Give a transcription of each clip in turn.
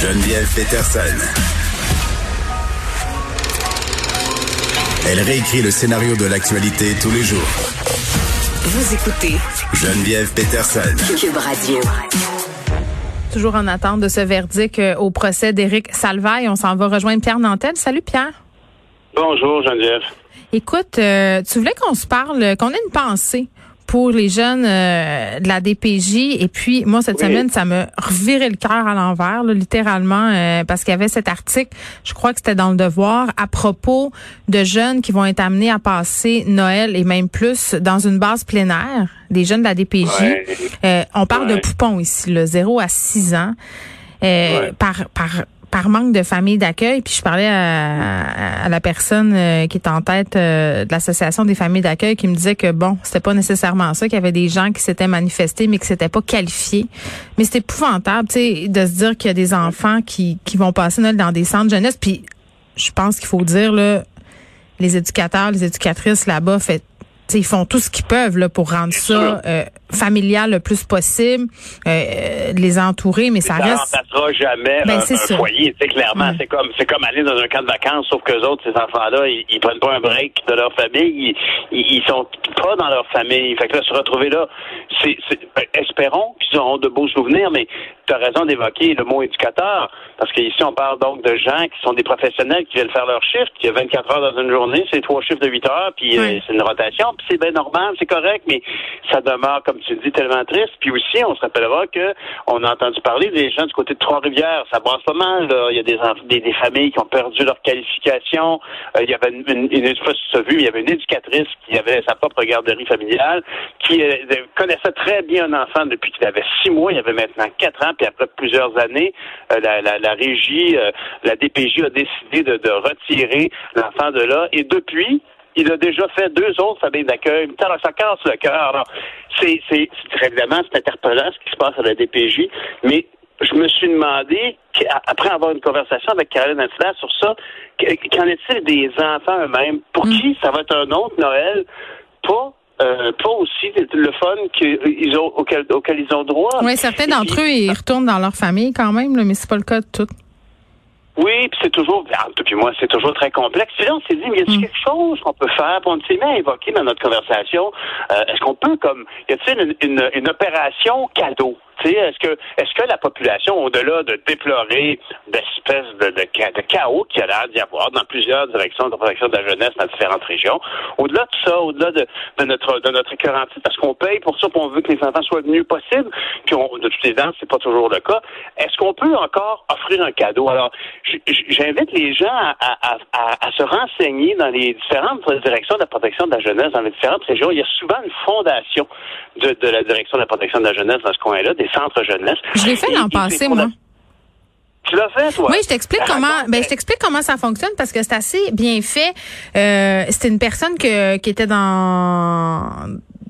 Geneviève Peterson. Elle réécrit le scénario de l'actualité tous les jours. Vous écoutez Geneviève Peterson. Cube Radio. Toujours en attente de ce verdict euh, au procès d'Éric Salvaille. On s'en va rejoindre Pierre Nantel. Salut Pierre. Bonjour Geneviève. Écoute, euh, tu voulais qu'on se parle, qu'on ait une pensée pour les jeunes euh, de la DPJ. Et puis, moi, cette semaine, ça me revirait le cœur à l'envers, littéralement, euh, parce qu'il y avait cet article, je crois que c'était dans le Devoir, à propos de jeunes qui vont être amenés à passer Noël et même plus dans une base plénière, des jeunes de la DPJ. Euh, on parle de poupons ici, le 0 à 6 ans. par, par par manque de famille d'accueil. Puis je parlais à, la personne euh, qui est en tête euh, de l'association des familles d'accueil qui me disait que bon, c'était pas nécessairement ça, qu'il y avait des gens qui s'étaient manifestés mais qui s'étaient pas qualifiés. Mais c'est épouvantable, tu sais, de se dire qu'il y a des enfants qui qui vont passer Noël dans des centres jeunesse. Puis je pense qu'il faut dire là, les éducateurs, les éducatrices là-bas fait ils font tout ce qu'ils peuvent là, pour rendre ça euh, familial le plus possible, euh, les entourer, mais ça, reste. Ça remplacera jamais ben, un, foyer, tu sais, clairement. C'est comme c'est comme aller dans un camp de vacances, sauf que autres, ces enfants-là, ils, ils, prennent pas un break de leur famille, ils, ils, sont pas dans leur famille. Fait que là, se retrouver là, c'est, ben, espérons qu'ils auront de beaux souvenirs, mais tu as raison d'évoquer le mot éducateur, parce qu'ici, on parle donc de gens qui sont des professionnels qui viennent faire leur shift, qui a 24 heures dans une journée, c'est trois chiffres de 8 heures, puis euh, c'est une rotation c'est bien normal, c'est correct, mais ça demeure, comme tu dis, tellement triste. Puis aussi, on se rappellera que on a entendu parler des gens du côté de Trois-Rivières. Ça brasse pas mal. Là. Il y a des, des, familles qui ont perdu leur qualification. Euh, il y avait une, une, une, vu, il y avait une éducatrice qui avait sa propre garderie familiale, qui euh, connaissait très bien un enfant depuis qu'il avait six mois. Il avait maintenant quatre ans. Puis après plusieurs années, euh, la, la, la, régie, la DPJ a décidé de, de retirer l'enfant de là. Et depuis, il a déjà fait deux autres familles d'accueil. Ça casse le cœur. C'est, c'est, évidemment, c'est interpellant ce qui se passe à la DPJ, mais je me suis demandé, après avoir une conversation avec Caroline Ansela sur ça, qu'en est-il des enfants eux-mêmes? Pour mm. qui ça va être un autre Noël? Pas euh, pas aussi le fun qu'ils ont, auquel, auquel, ils ont droit. Oui, certains d'entre eux, ils retournent dans leur famille quand même, là, mais c'est pas le cas de tous. Oui, puis c'est toujours, puis moi, c'est toujours très complexe. Puis là, on s'est dit, mais y a-t-il mm. quelque chose qu'on peut faire? Puis on s'est mis à évoquer dans notre conversation, euh, est-ce qu'on peut, comme, y a-t-il une, une opération cadeau? Est-ce que est-ce que la population, au-delà de déplorer d'espèces de, de, chaos qu'il y a l'air d'y avoir dans plusieurs directions de protection de la jeunesse dans différentes régions, au-delà de ça, au-delà de, de, notre de notre parce qu'on paye pour ça, qu'on veut que les enfants soient le mieux possible, qu'on de toutes les dents, c'est pas toujours le cas. Est-ce qu'on peut encore offrir un cadeau? Alors, j'invite les gens à, à, à, à, se renseigner dans les différentes directions de la protection de la jeunesse dans les différentes régions. Il y a souvent une fondation de, de la direction de la protection de la jeunesse dans ce coin-là, centres jeunesse. Je l'ai fait l'an passé, moi. Tu l'as fait, toi? Oui, je t'explique ben, comment. Ben, je t'explique comment ça fonctionne parce que c'est assez bien fait. Euh, c'était une personne que, qui était dans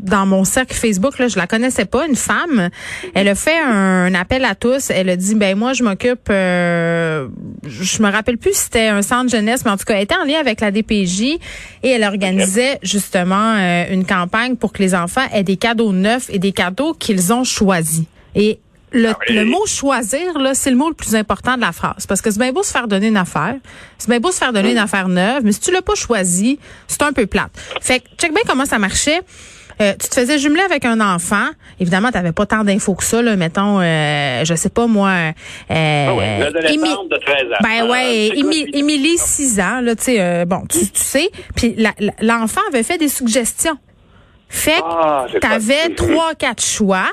dans mon cercle Facebook, là, je la connaissais pas, une femme. Elle a fait un, appel à tous. Elle a dit, ben moi, je m'occupe. Euh, je me rappelle plus si c'était un centre jeunesse, mais en tout cas, elle était en lien avec la DPJ et elle organisait justement euh, une campagne pour que les enfants aient des cadeaux neufs et des cadeaux qu'ils ont choisis. Et le, ah le, mot choisir, là, c'est le mot le plus important de la phrase. Parce que c'est bien beau se faire donner une affaire. C'est bien beau se faire donner une affaire neuve, mais si tu l'as pas choisi, c'est un peu plate. Fait que, check bien comment ça marchait. Euh, tu te faisais jumeler avec un enfant. Évidemment, tu n'avais pas tant d'infos que ça, là, mettons, euh, je sais pas moi. Euh, ah ouais, de 13 ans. Ben ouais, ah, Émilie, 6 ans, là, tu sais, euh, bon, tu, tu sais. Puis l'enfant avait fait des suggestions. Fait que ah, tu avais trois, quatre choix.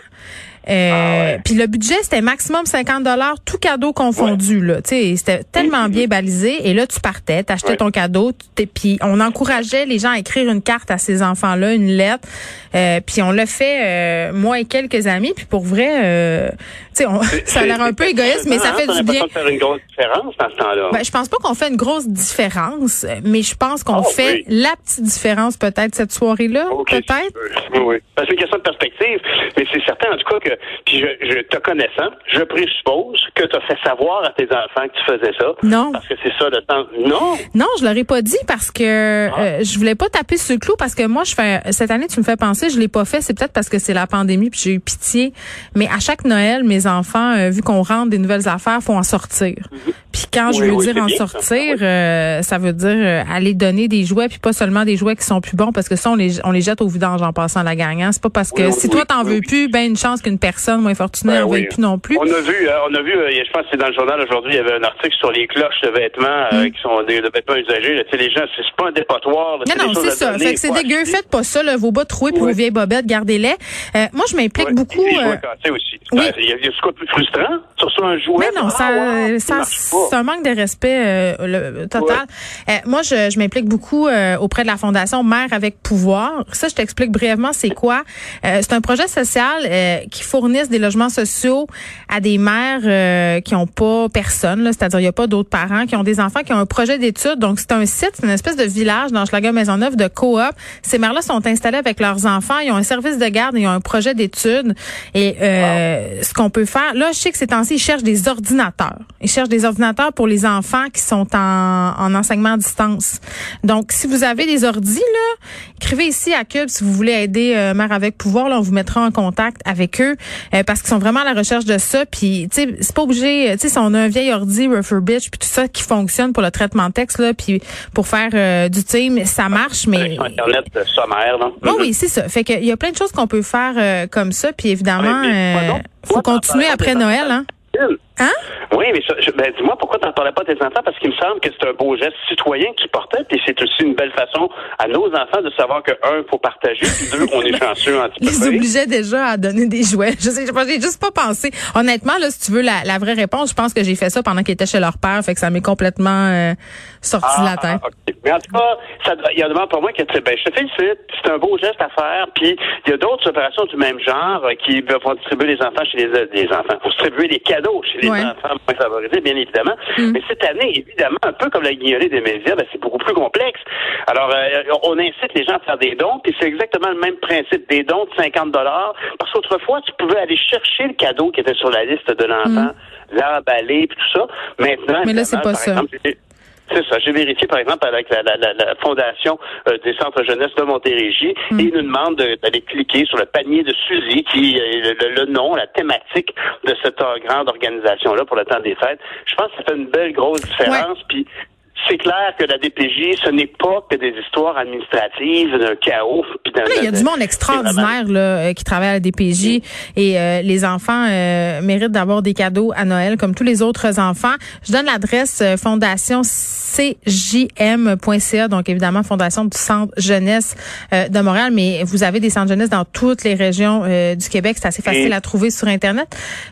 Euh, ah puis le budget c'était maximum 50 dollars tout cadeau confondu là. Tu sais, c'était tellement bien balisé et là tu partais, t'achetais ton cadeau, puis on encourageait les gens à écrire une carte à ces enfants-là, une lettre. Euh, puis on l'a fait euh, moi et quelques amis puis pour vrai euh, tu sais ça a l'air un peu égoïste mais ça fait du bien. Faire une grosse différence dans ce temps-là. Ben, je pense pas qu'on fait une grosse différence, mais je pense qu'on ah fait la petite différence peut-être cette soirée-là, peut-être. Oui, oui. C'est une question de perspective, mais c'est certain en tout cas que puis je, je te connaissant, je présuppose que tu as fait savoir à tes enfants que tu faisais ça. Non. Parce que c'est ça le temps. Non. Non, je l'aurais pas dit parce que ah. euh, je voulais pas taper sur le clou parce que moi, je fais cette année, tu me fais penser, je l'ai pas fait. C'est peut-être parce que c'est la pandémie puis j'ai eu pitié. Mais à chaque Noël, mes enfants, euh, vu qu'on rentre des nouvelles affaires, font en sortir. Mhm. Puis quand je veux dire en sortir, ça, euh, ça veut dire aller donner des jouets puis pas seulement des jouets qui sont plus bons parce que ça on les on les jette au vidange en passant la gagnant. C'est pas parce que si toi t'en veux plus, ben une chance qu'une personne moins fortunée ben, plus non plus. On a vu, on a vu, je pense que c'est dans le journal aujourd'hui, il y avait un article sur les cloches de vêtements mm. qui sont des, de vêtements usagés. Là, les gens, c'est pas un dépotoir. non, non, c'est ça. Fait que c'est dégueu. Faites pas ça, là, vos bas troués puis vos vieilles bobettes, gardez-les. Euh, moi, je m'implique beaucoup. Euh... aussi. Oui. Il y a, ce quoi plus frustrant sur ça un jouet. Mais non, ça, ah, ça c'est un manque de respect euh, total. Euh, moi, je, je m'implique beaucoup euh, auprès de la fondation Mère avec pouvoir. Ça, je t'explique brièvement, c'est quoi. c'est un projet social qui fournisse des logements sociaux à des mères qui ont pas personne, c'est-à-dire il y a pas d'autres parents qui ont des enfants qui ont un projet d'études. Donc c'est un site, c'est une espèce de village dans Schlager Maisonneuve de coop. Ces mères-là sont installées avec leurs enfants, ils ont un service de garde, ils ont un projet d'études et euh, ce qu'on peut faire là, je sais que ces temps-ci ils cherchent des ordinateurs. Ils cherchent des ordinateurs pour les enfants qui sont en, en enseignement à distance. Donc si vous avez des ordis là, écrivez ici à Cube si vous voulez aider euh, Mère avec pouvoir, là on vous mettra en contact avec eux euh, parce qu'ils sont vraiment à la recherche de ça. Puis tu sais c'est pas obligé, tu sais si on a un vieil ordi Bitch puis tout ça qui fonctionne pour le traitement de texte là puis pour faire euh, du team ça marche mais internet sommaire là. Bon, oui c'est ça. Fait qu'il y a plein de choses qu'on peut faire euh, comme ça. Puis évidemment euh, faut continuer après Noël hein Hein? Oui, mais ça, ben, dis-moi pourquoi tu n'en parlais pas à tes enfants, parce qu'il me semble que c'est un beau geste citoyen qu'ils portaient, puis c'est aussi une belle façon à nos enfants de savoir que, un, il faut partager, puis deux, on est chanceux un petit peu. Ils obligeaient déjà à donner des jouets. Je sais, j'ai juste pas pensé. Honnêtement, là, si tu veux la, la vraie réponse, je pense que j'ai fait ça pendant qu'ils étaient chez leur père, fait que ça m'est complètement euh, sorti de la tête. Ah, mais en tout cas, ça, il y a demande pour moi que ben, je te félicite, c'est un beau geste à faire, puis il y a d'autres opérations du même genre euh, qui vont distribuer les enfants chez les, les enfants, pour distribuer des cadeaux chez les enfants moins favorisés, bien évidemment. Mm. Mais cette année, évidemment, un peu comme la guignolée des médias, ben, c'est beaucoup plus complexe. Alors, euh, on incite les gens à faire des dons, puis c'est exactement le même principe des dons de 50 dollars, parce qu'autrefois, tu pouvais aller chercher le cadeau qui était sur la liste de l'enfant, mm. l'emballer, puis tout ça. Maintenant, mais là, c'est pas ça. C'est ça. J'ai vérifié, par exemple, avec la, Fondation euh, des centres jeunesse de Montérégie, mm. et ils nous demandent d'aller cliquer sur le panier de Suzy, qui est le, nom, la thématique de cette grande organisation-là pour le temps des fêtes. Je pense que ça fait une belle grosse différence. Puis c'est clair que la DPJ, ce n'est pas que des histoires administratives, d'un chaos. il y a du monde extraordinaire là, euh, qui travaille à la DPJ et euh, les enfants euh, méritent d'avoir des cadeaux à Noël comme tous les autres enfants. Je donne l'adresse fondation cjm.ca, donc évidemment fondation du Centre jeunesse de Montréal, mais vous avez des centres jeunesse dans toutes les régions du Québec. C'est assez facile à trouver sur Internet.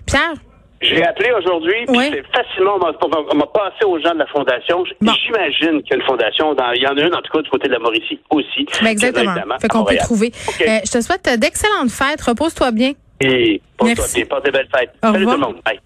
Pierre, j'ai appelé aujourd'hui, puis c'est facilement, on m'a passé aux gens de la fondation. J'imagine qu'il y a une fondation, dans, il y en a une en tout cas du côté de la Mauricie aussi. Ben exactement. Fait qu'on peut trouver. Euh, je te souhaite d'excellentes fêtes. Repose-toi bien. Et pose-toi bien. Passe des belles fêtes. Salut tout le monde. Bye.